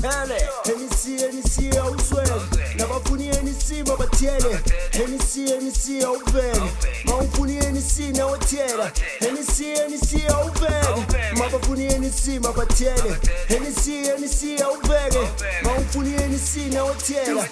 bathele enisi enisi awuzwele nabafuni enisi babathele enisi enisi awuvele mawufuni enisi nawathela enisi enisi awuvele mabafuni enisi babathele enisi enisi awuvele mawufuni enisi nawathela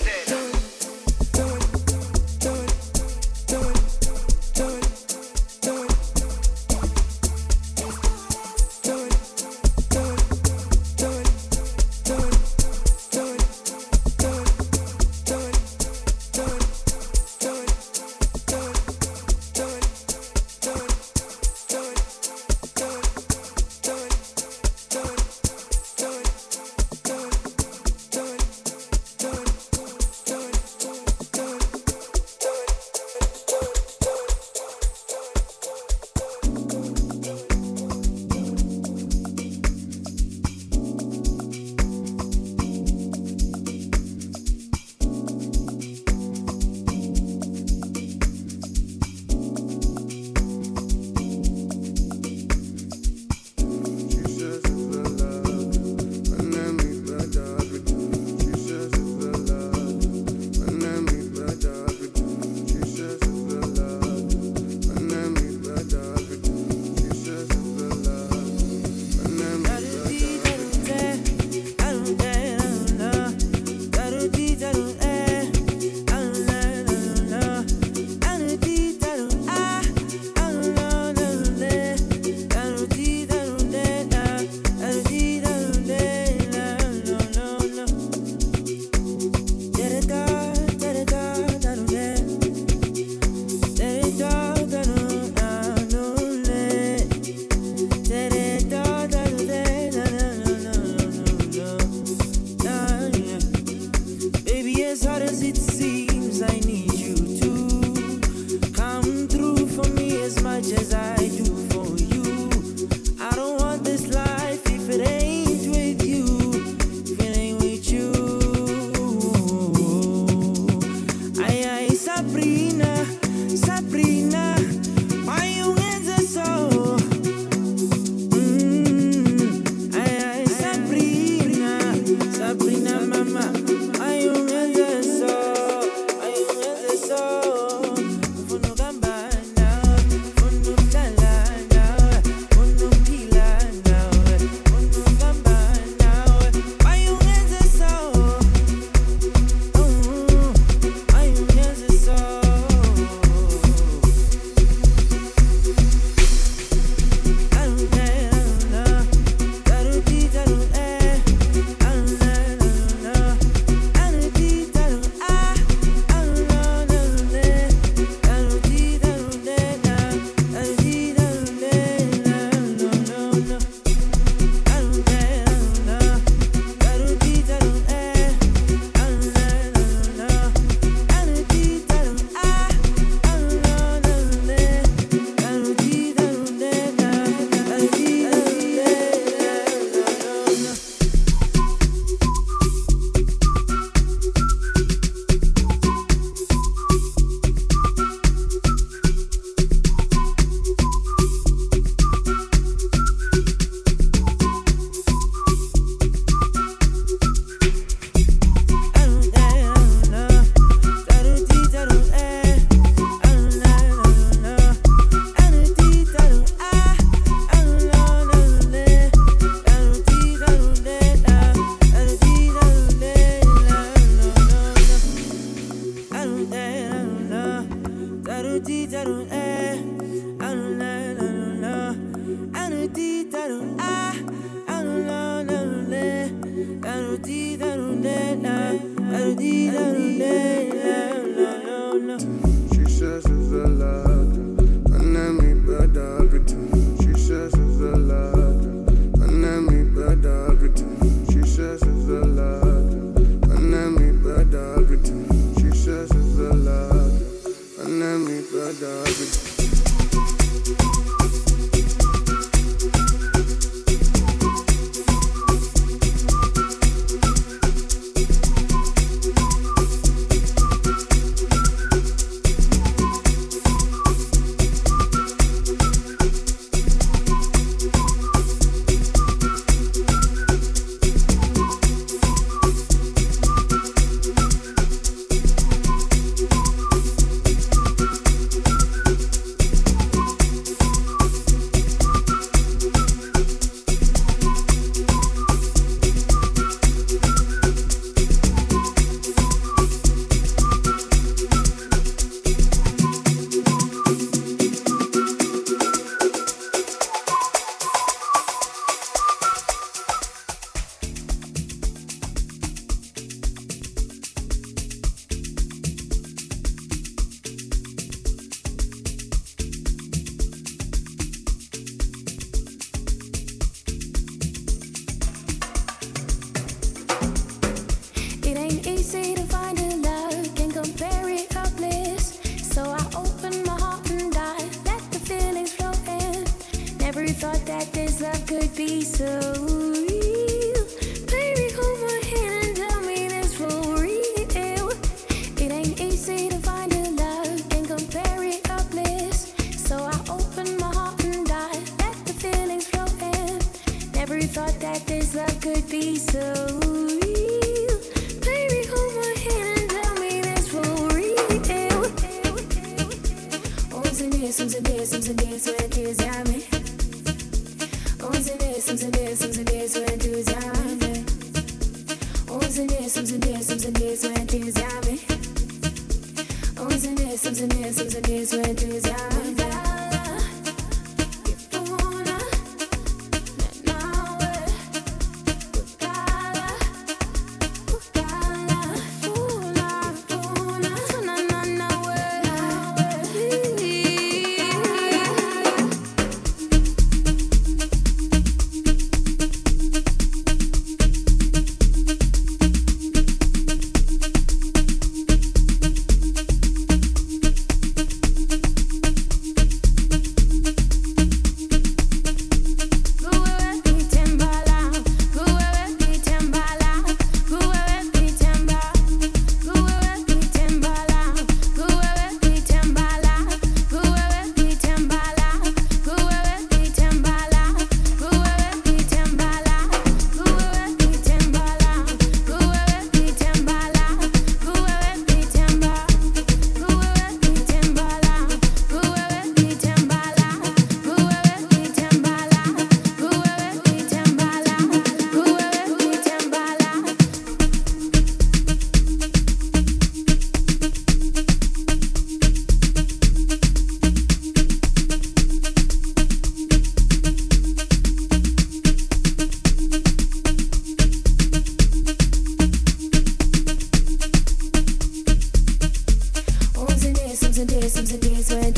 Sometimes days when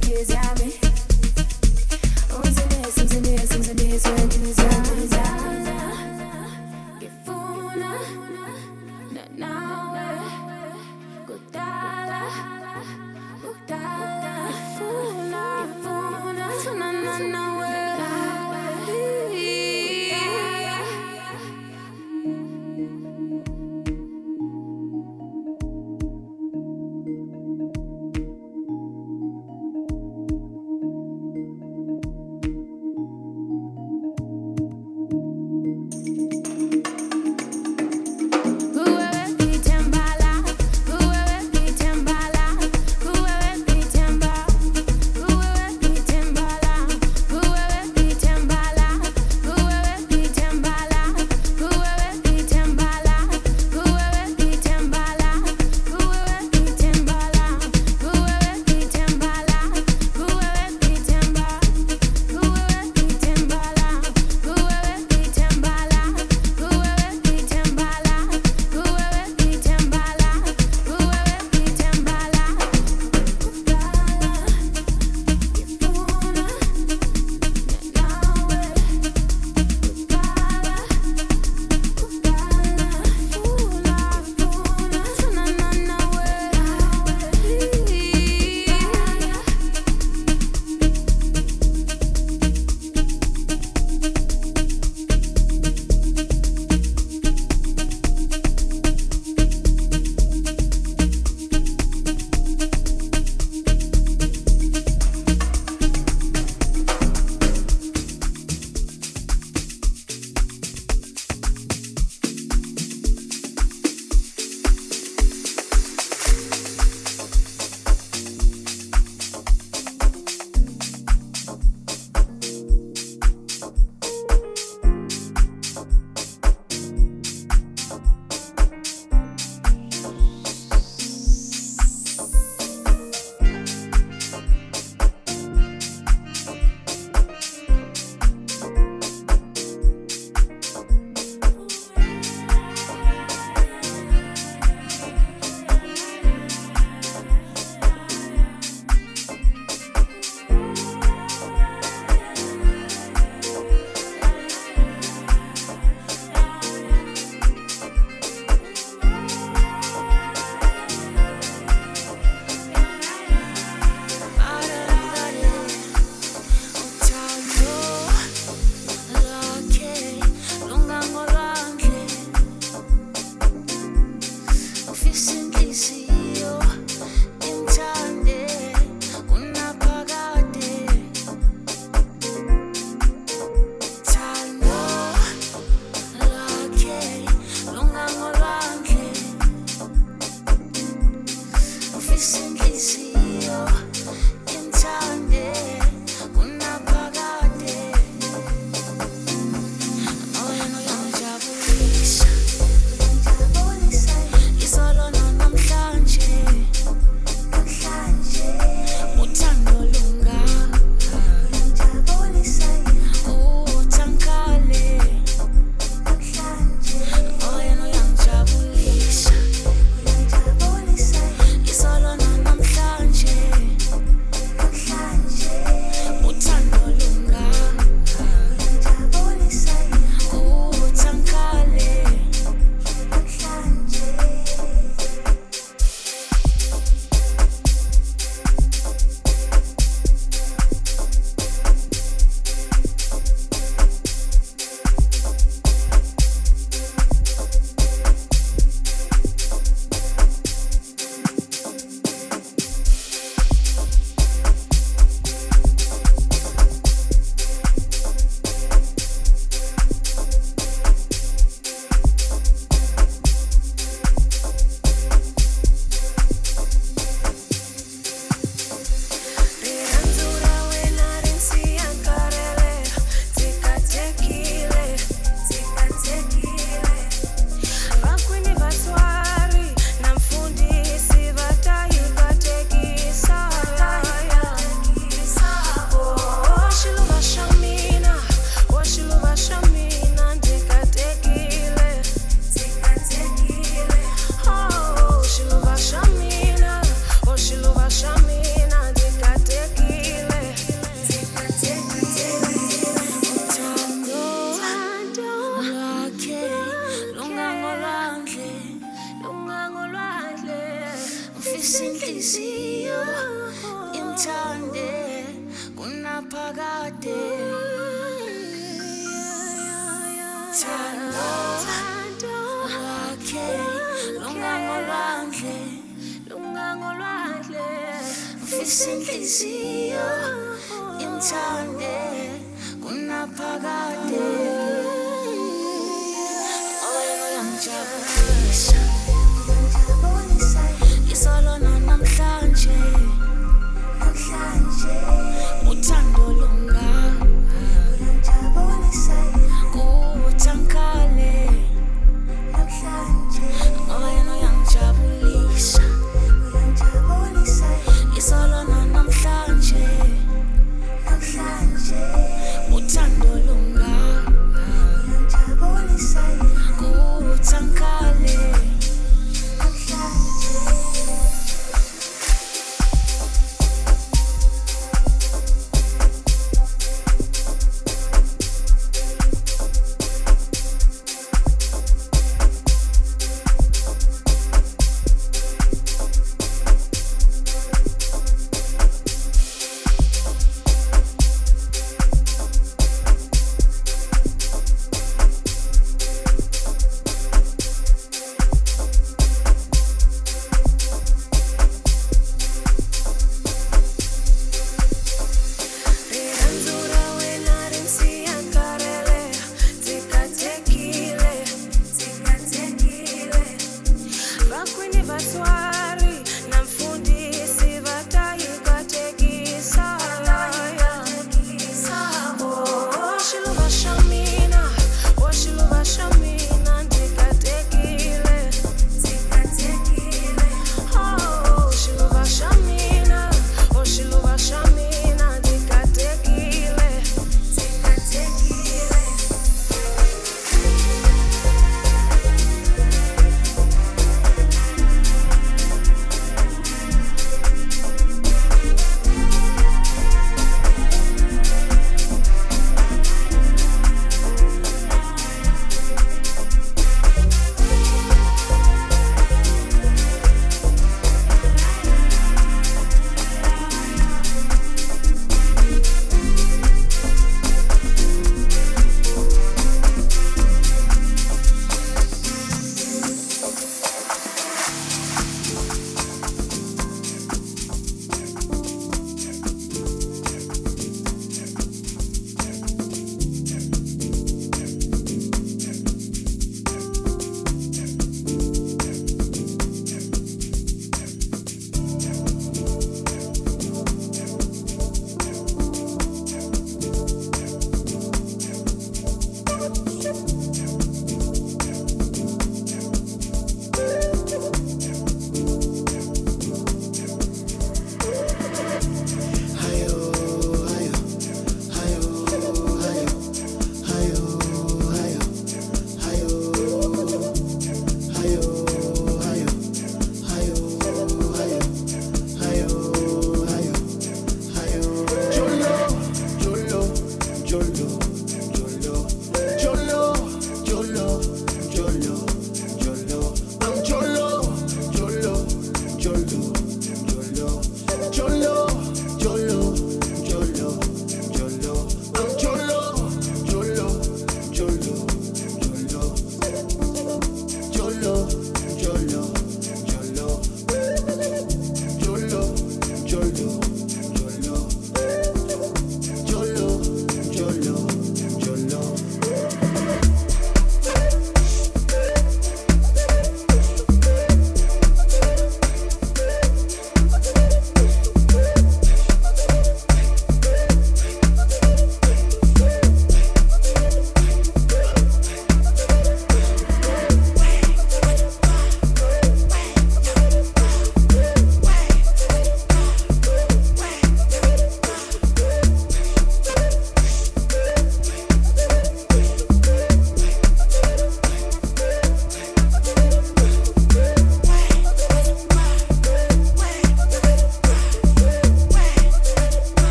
tears yeah me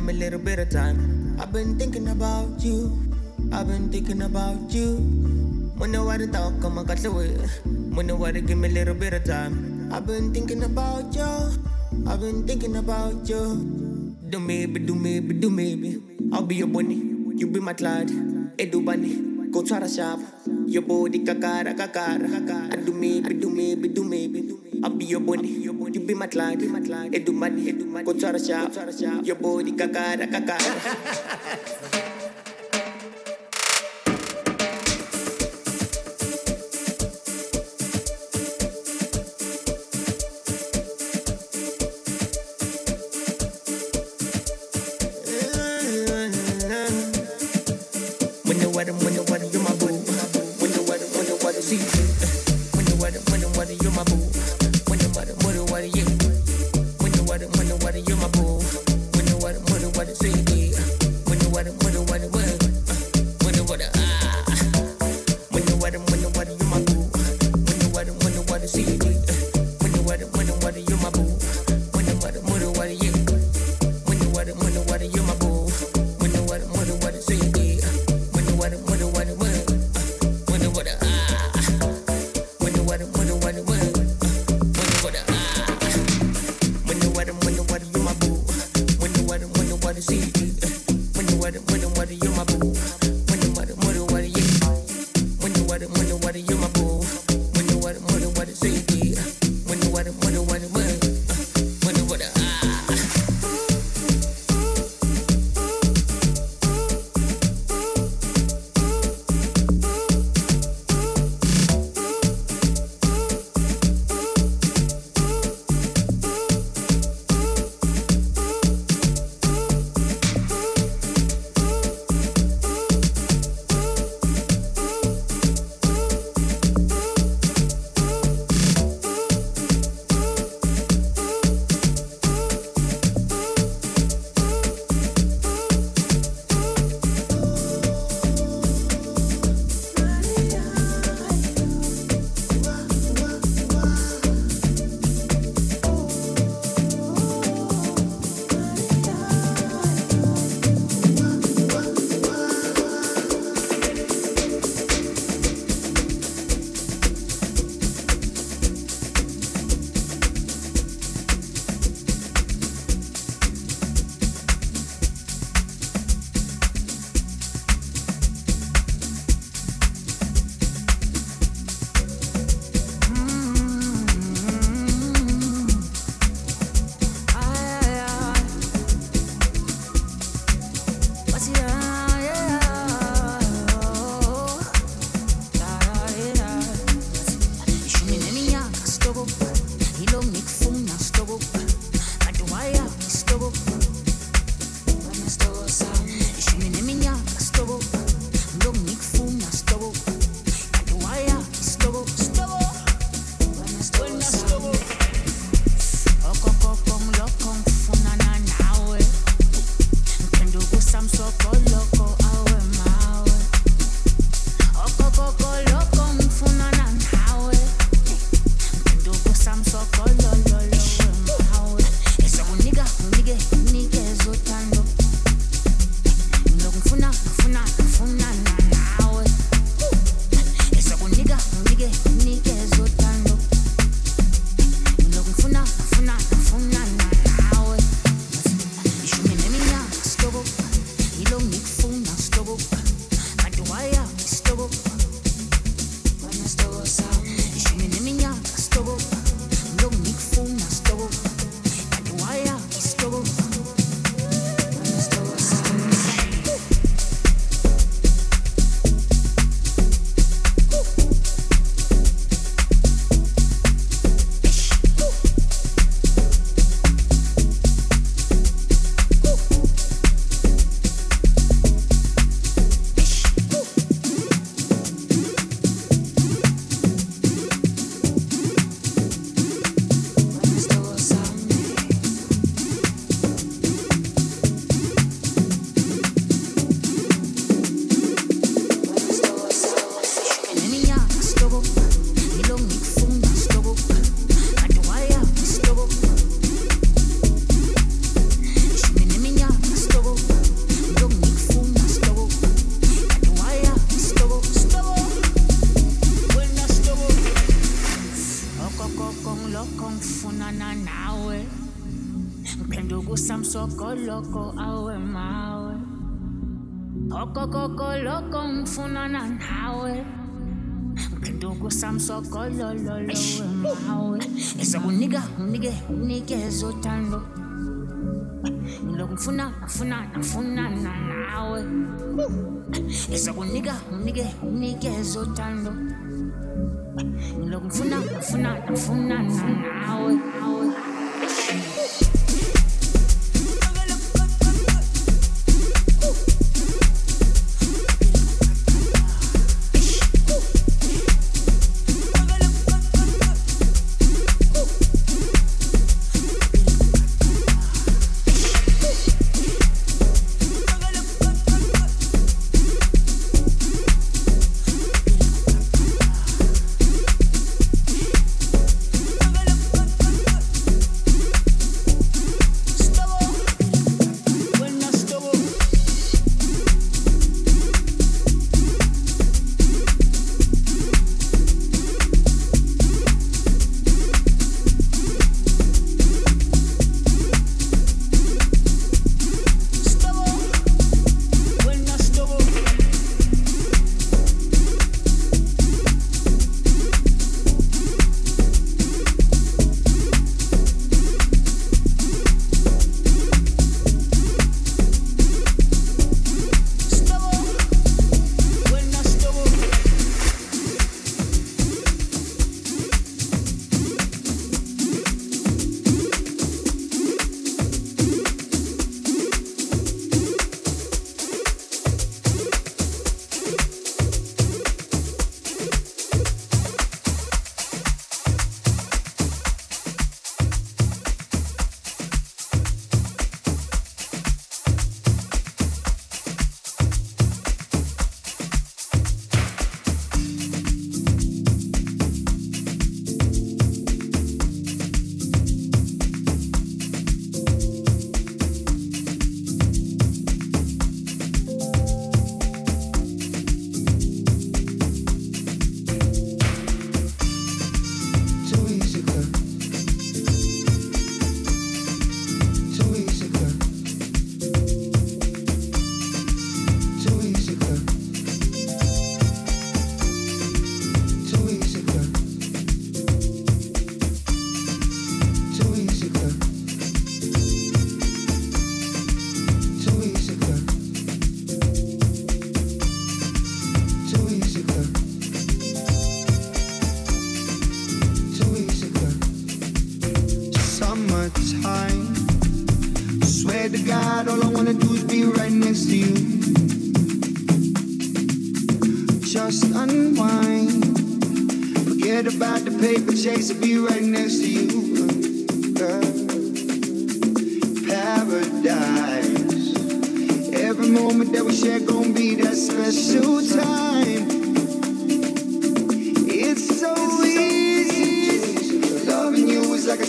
give me a little bit of time. I've been thinking about you. I've been thinking about you. When you wanna talk, I'ma catch you way. When nobody give me a little bit of time. I've been thinking about you. I've been thinking about you. Do maybe, do maybe, do maybe. I'll be your bunny. You be my cloud. Hey, do bunny. Go try to shop. Your body kakara kakara. I do maybe, do maybe, do body, your body, you be my client, Edu money, do money, go to Russia, your body, kakara, kakara. ngilokhu ngifuna ngifuna ngifunana nawe. Esakunika unike unikeze uthando ngilokhu ngifuna ngifuna nawe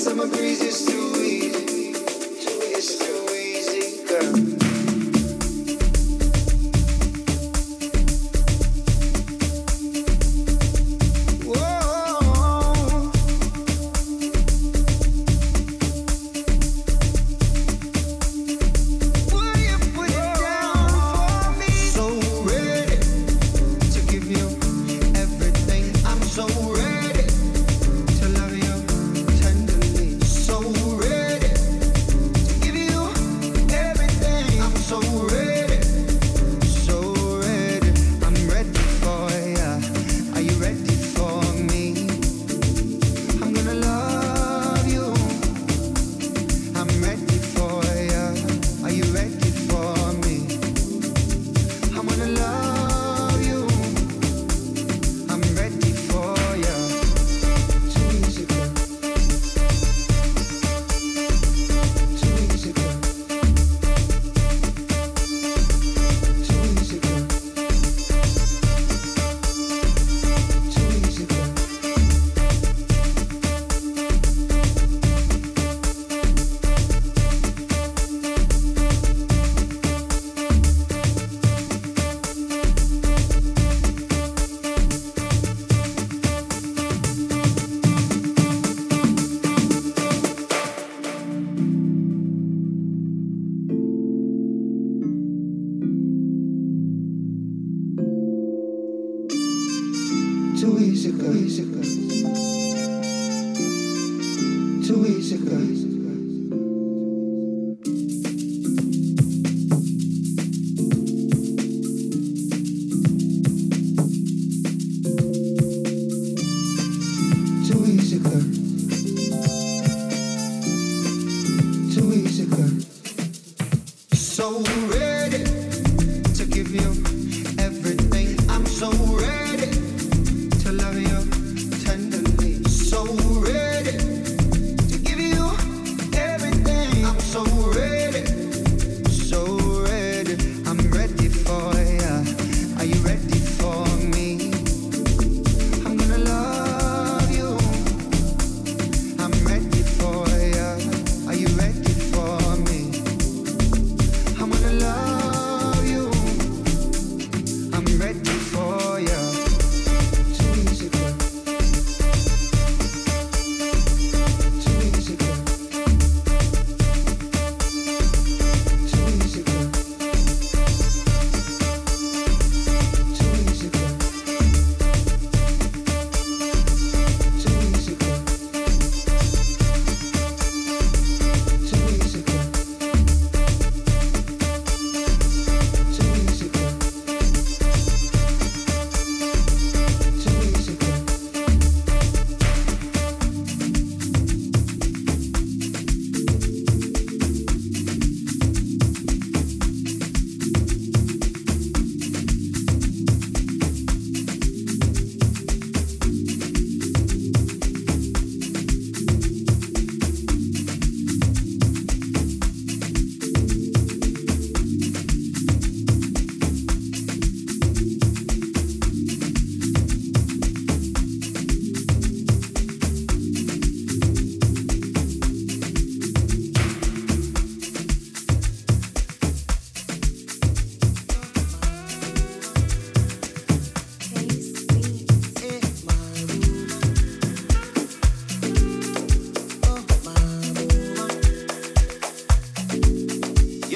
summer breezes through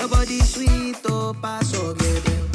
Your body sweet, oh, pass, oh, baby.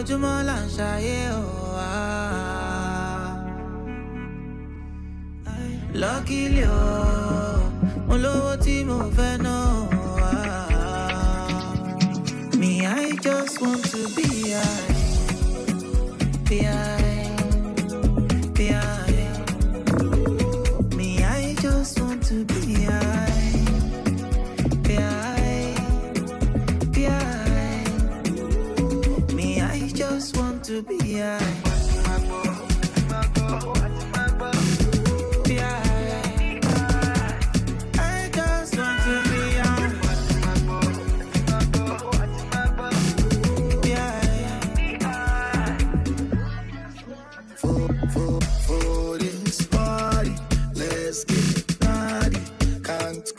ojoojúmọ́ là ń ṣayé o. can't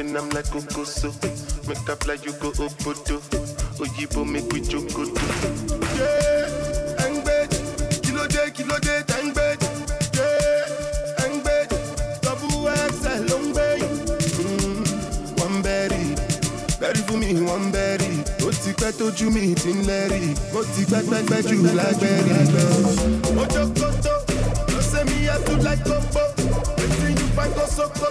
popping, I'm like Okoso. Make up like you go Obodo. Oyibo make we jogodo. Yeah, hang bed. Kilo day, kilo day, hang bed. Yeah, hang bed. Double XL, long bed. Mm, one berry. Berry for me, one berry. Ó ti pẹ́ tójú mi ti ń lẹ́rìí. Mo ti pẹ́ pẹ́ pẹ́ jù lágbẹ́rì lọ. Ojokoto, ló ṣe mi yá tú láì kókó. Wetin you find go so close?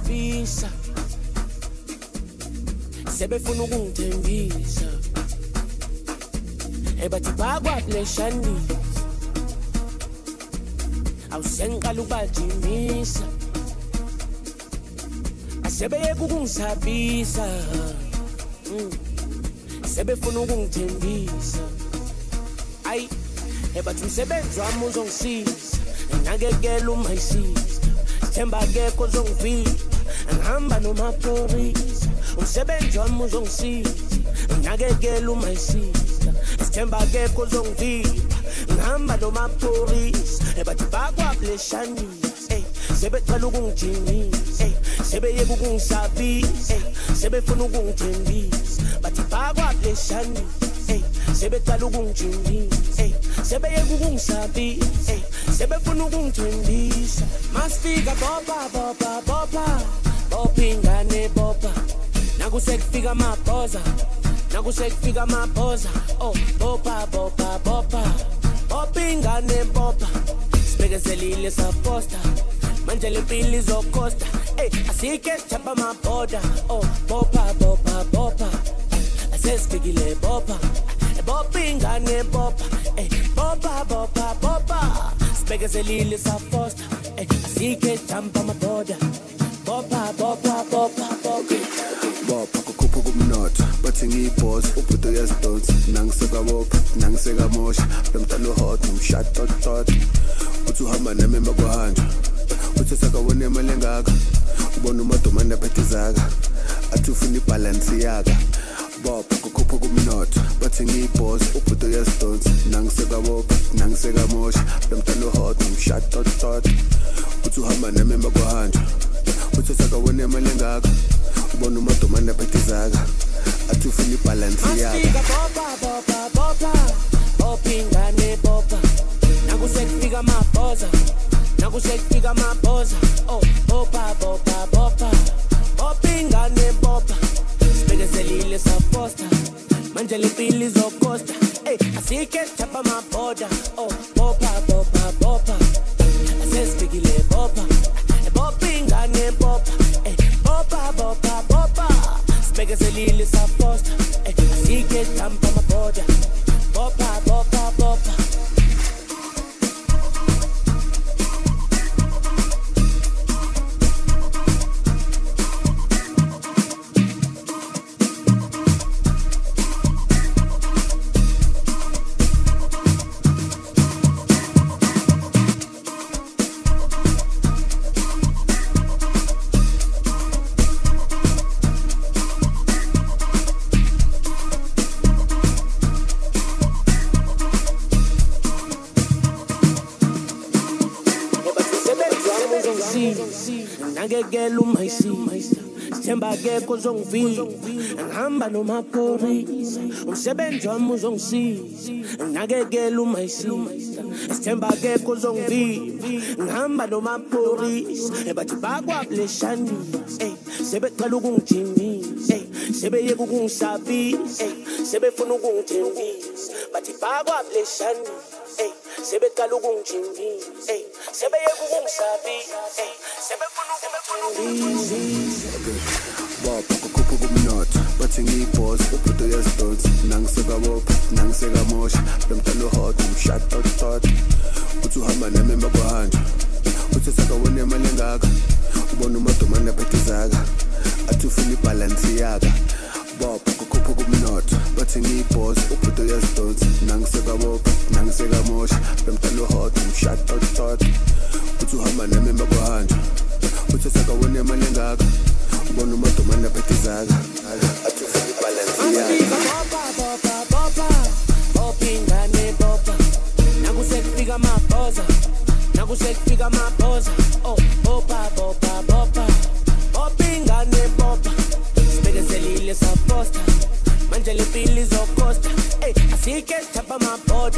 Ukungisabisa sebefuna ukungithembisa. Ebathi bakwakuleshanisa awusengiqala ukubajimisa asebeyeka ukungisabisa Mm. sebefuna ukungithembisa. Ayi ebathi umsebenzi wami uzongisiza. Enakekela uma isiza. Themba akekho ngihamba nomaphorisa umsebenzi wami uzongisiza nginakekela uma isiza. Sithemba akekho ozongivila ngihamba nomaphorisa ebathi bakwakuleshanisa ey eh, sebecela ukungijimisa ey eh, sebeyeka ukungisabisa ey eh, sebefuna ukungithembisa. Bathi sebecela ukungijimisa ey sebeyeka ukungisabisa sebefuna ukungithembisa. Masifika bopa bopa bopa bopha ingane bopha nakusekufika amabhoza nakusekufika amabhoza. Oh bopha bopha bopha. Bopha ingane bopha sibekezelile safosta. Manje le mpilo izokosta. Ey asike sithamba amabhoda. Oh bopha bopha bopha. Asesifikile bopha. Bopha ingane bopha ey bopha bopha bopha. Sibekezelile safosta. Ey asike sithamba amabhoda. Bopa bopa bopa bopha. Kukhupha kumnotho bathi ngiyibhoza ubhudo uyazidonsa. Nangisekabopha nangisekamosha lo mntana uhot nomshatotot uthi uhamba nami emva kwahanjwa uthi sakawona imali engaka. Ubona umadomane aphethe zaka athi ufuna ibhalansi yaka. Bopha kukhupha kumnotho bathi ngiyibhoza ubhudo uyazidonsa. Nangisekabopha nangisekamosha lo mntana uhot nomshatotot uthi uhamba nami emva uthi sakawona imali engaka ubona umadomane aphethe zaka athi ufuna ibhalansi yaka Masifika bopa bopa bopa bopa ingane bopa nakusekufika amabhoza. Nakusekufika amabhoza. Oh bopa bopa bopa sibekezelile saposta. Manje le mpilo izokhosta ey asike sithapha amabhoda. Oh bopa bopa bopa asesifikile bopa sibekezelile saposta ey eh, asike sithapha amabhoda bopa umayisisa akekho ozongivila ngihamba nomaphorisa. Umsebenzi wami uzongisiza. Nginakekela uma isiza. Esithemba akekho uzongivimba ngihamba nomaphorisa. Eh, bathi bakwabulishanisa ey eh, sebeqala ukungijimisa ey eh, sebeyeka ukungisabisa sebefuna ukungithembisa bathi bakwabulishanisa ey sebeqala ukungijimisa ey sebeyeka ukungisabisa sebefuna kukhupha kumnotho bathi ngiyibhosi ubhudo uyazidonsa. Nangisekabopha nangisekamosha. Lo mntana uhot umshatotot uthi uhamba nami emakwahanja uthi sakawona imali engaka. Ubona umadomane aphethe izaka. Athi ufuna ibhalansi yaka bopha kukhupha kumnotho bathi ngiyibhosi ubhudo nangisekamosha lo mntana uhot umshatotot uthi uhamba nami emakwahanja uthi sakawona imali engaka ubona umadomane aphethe izaka athi ufuna ibhalansi bopa nakusekufika amabhoza nakusekufika amabhoza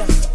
amabhoda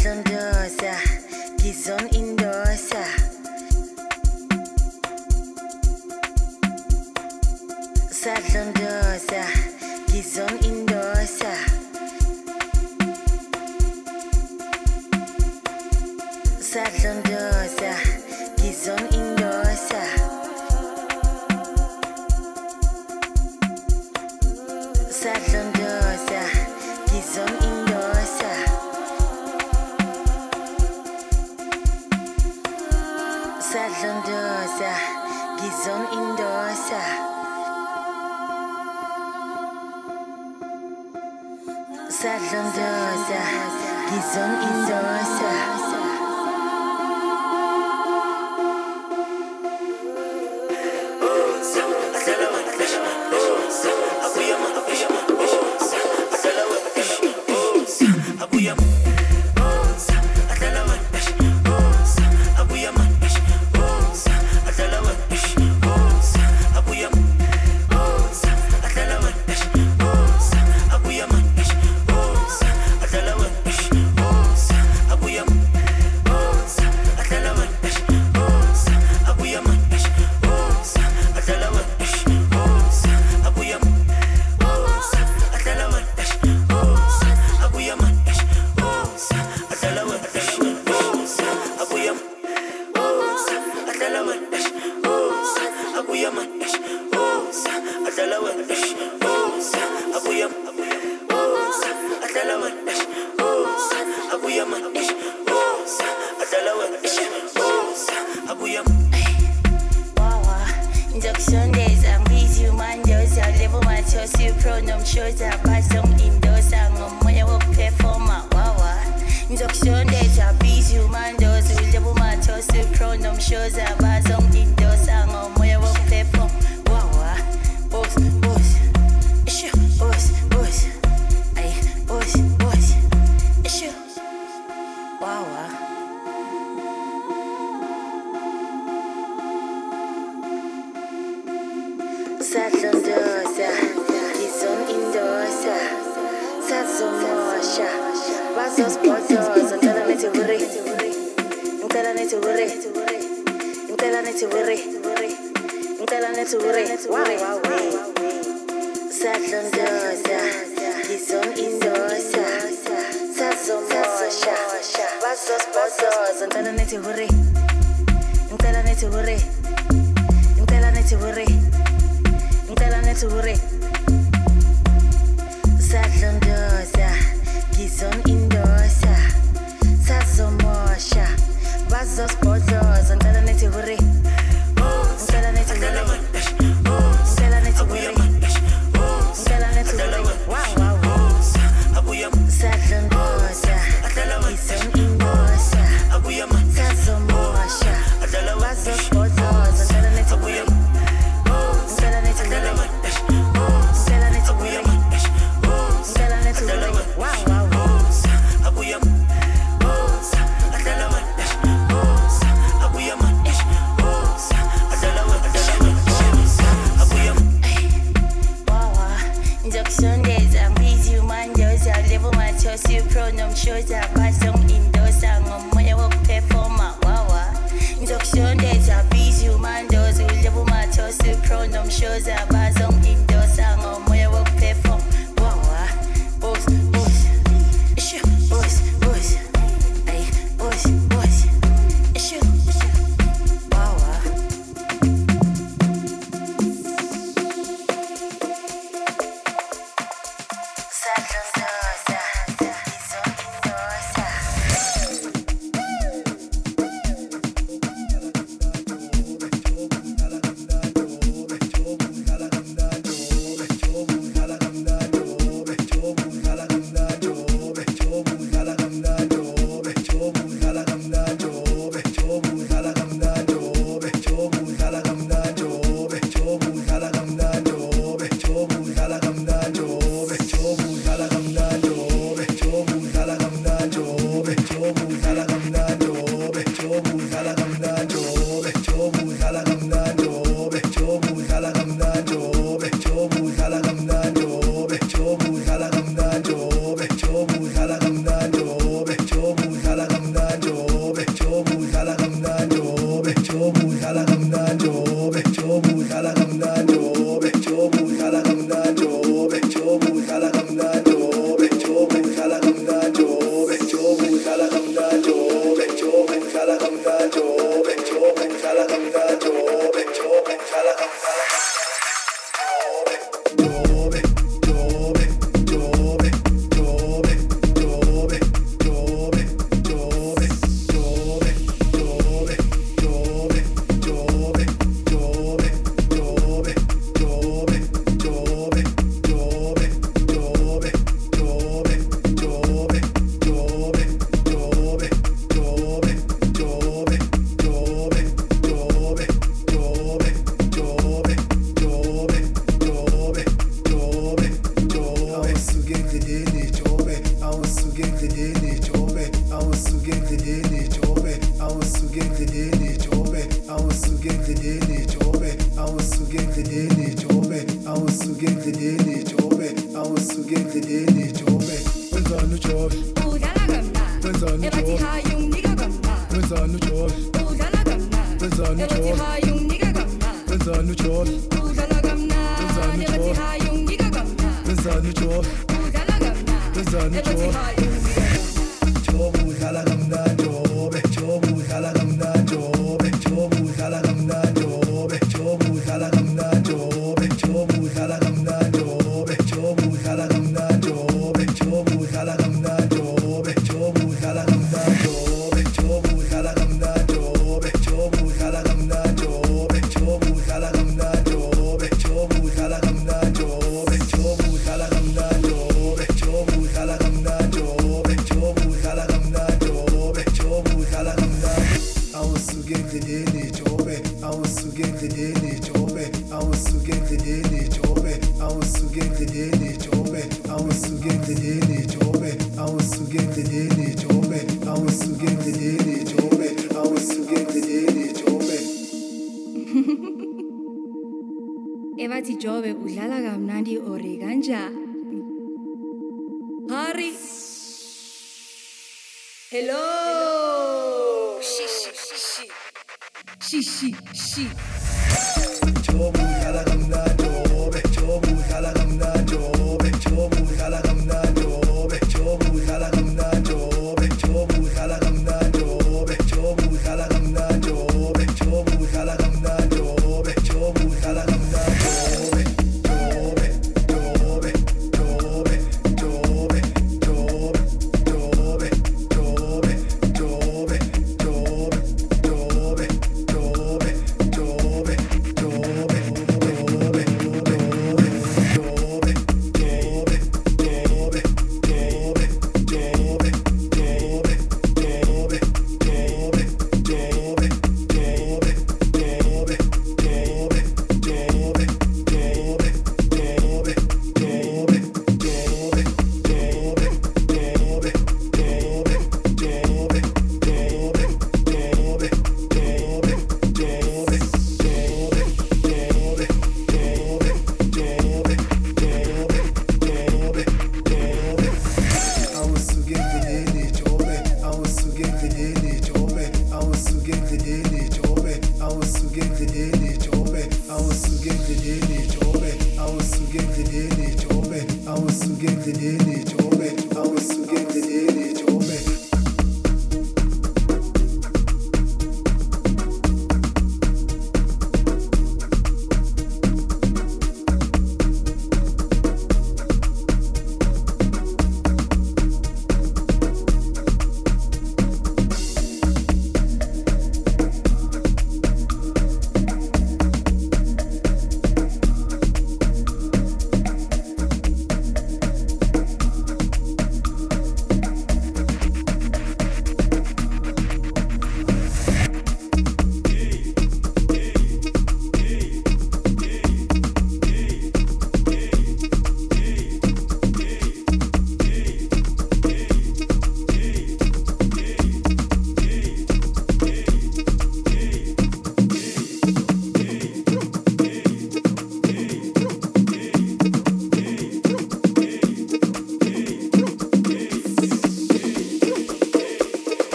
Sadlondosa, ngizongindosa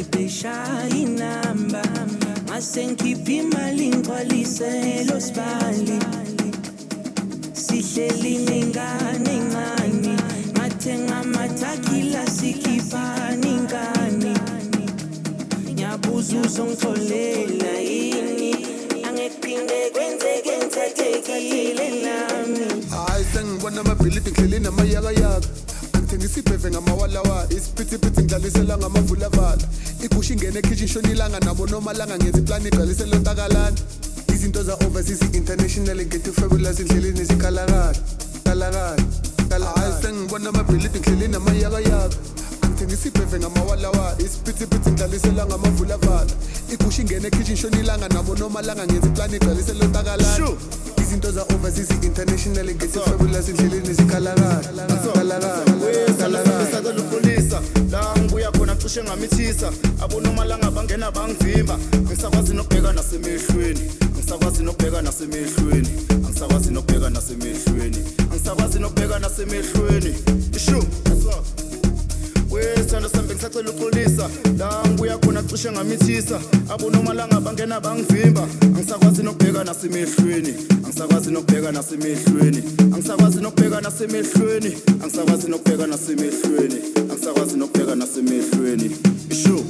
bebeshaya inamba ngase ngikhiphe imali ngigcwaliselo sibali. Sihleli nengane encane ngathenga amathakila sikhiphani ingane ngiyabuza uzongitholela yini angekuphinde kwenzeke ngithathekile nami. Hayi sengibona amabhilidi ngihleli namayakayaka. Angithengisa ibheve isiphithiphithi ngidlalisela ngamavulavala igusha ingene ekhishi ishona ilanga nabo nomalanga ngenza iplani igcwaliselo ntakalana izinto za-overseas international ngethu fabulous endleleni zikhalakala kalakala hayi sengibona amabhilidi ngihleli namayakayaka angithengisa ibheve ngamawalawala isiphithiphithi ngidlalisela ngamavulavala igusha ingene ekhishi ishona ilanga nabo nomalanga ngenza iplani igcwaliselo ntakalana izinto za-overseas international ngethu fabulous endleleni zikhalakala esakalufundisa la ngibuya khona cishe ngamithisa. Abonomalanga bangena bangivimba. Angisakwazi nokubheka nasemehlweni. Angisakwazi nokubheka nasemehlweni. Angisakwazi nokubheka nasemehlweni. Angisakwazi nokubheka nasemehlweni. Ishu wesithando sami bengisacela uxolisa la ngibuya khona cishe ngamithisa. Abonomalanga bangena bangivimba. Angisakwazi nokubheka nasemehlweni angisakwazi nokubheka nasemehlweni angisakwazi nokubheka nasemehlweni angisakwazi nokubheka nasemehlweni angisakwazi nokubheka nasemehlweni ishu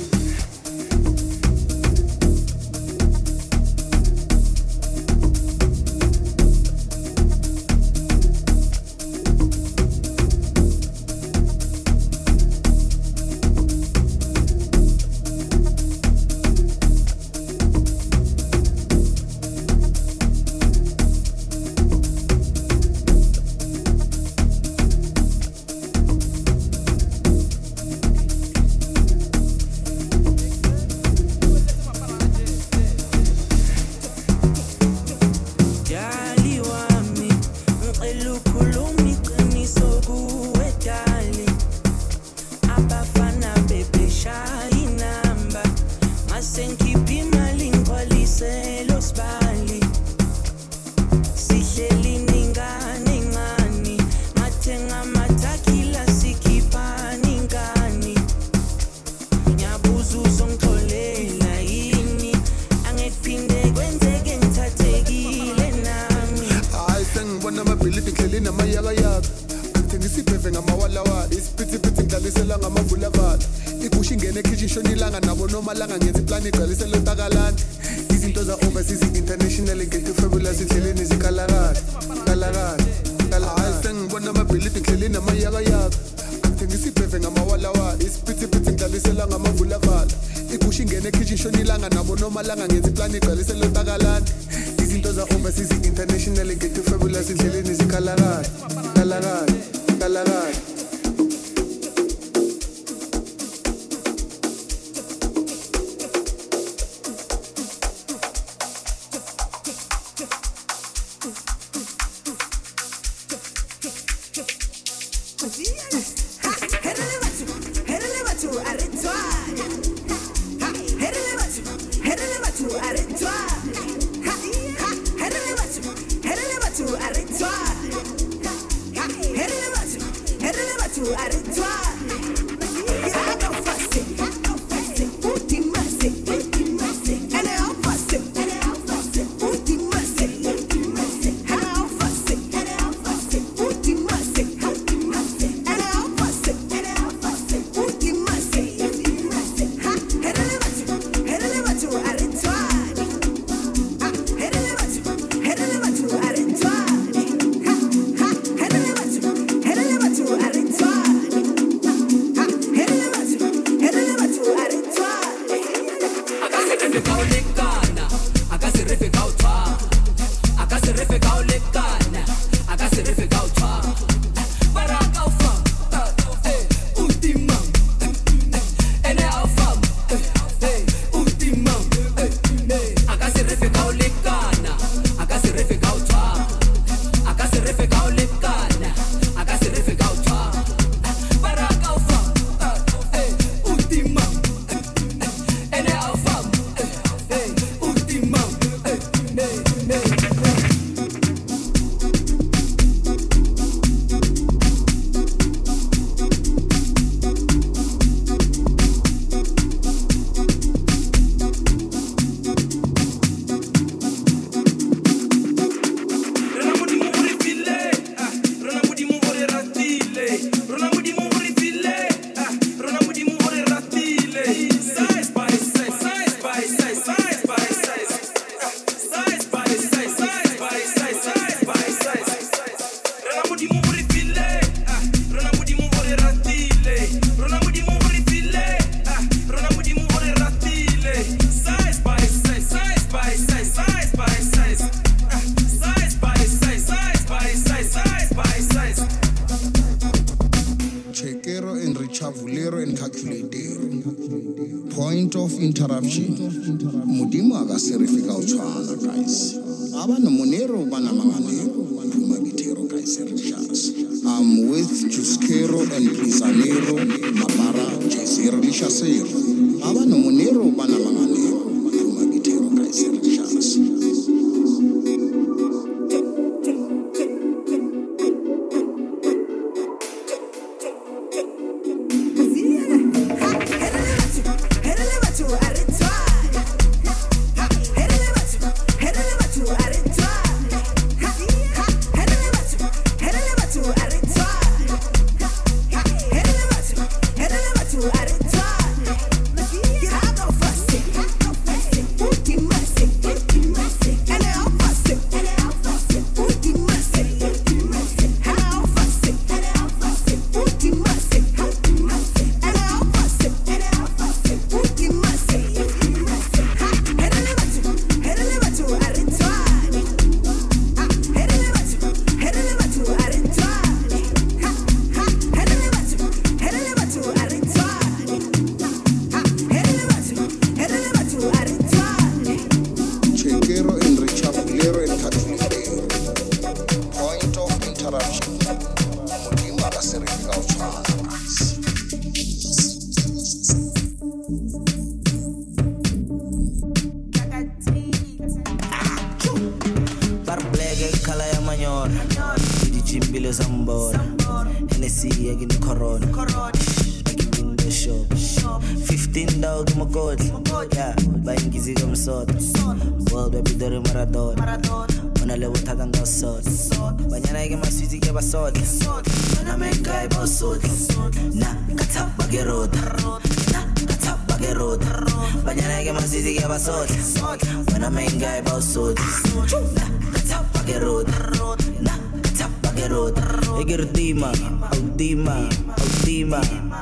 dima.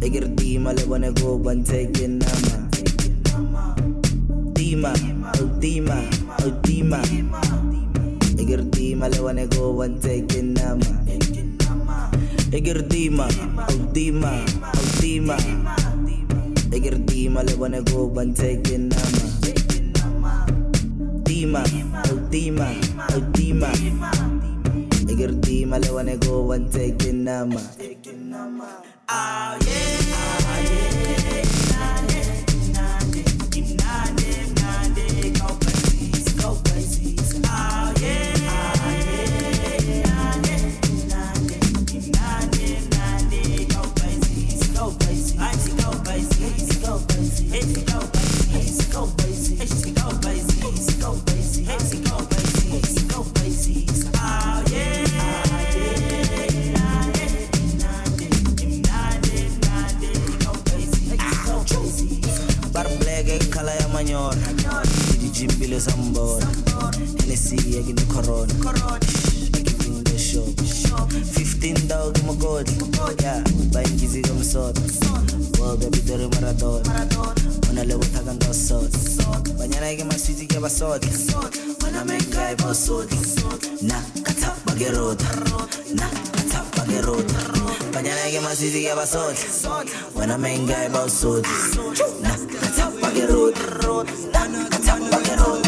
Dikir dima lewane go bantekin nama Dima, oh dima, oh dima. Dikir dima lewane go bantekin nama Dikir dima, oh dima, oh dima. Dikir dima lewane go bantekin nama Dima, oh dima, oh dima. Dikir dima lewane go bantekin nama Oh, yeah. niggas on Hennessy, I give the corona. I give him the shock. 15 dog, my god. Yeah, buying gizi gum sod. World, baby, the Maradona. On a level tag and dust sod. Banyana, I give my sweetie, give a sod. Wanna make guy boss sod. Na, kata, bagerot. Na, kata, bagerot. Banyana, I give my sweetie, give a sod. Wanna make guy boss sod. Na, kata, bagerot. Na, kata, bagerot.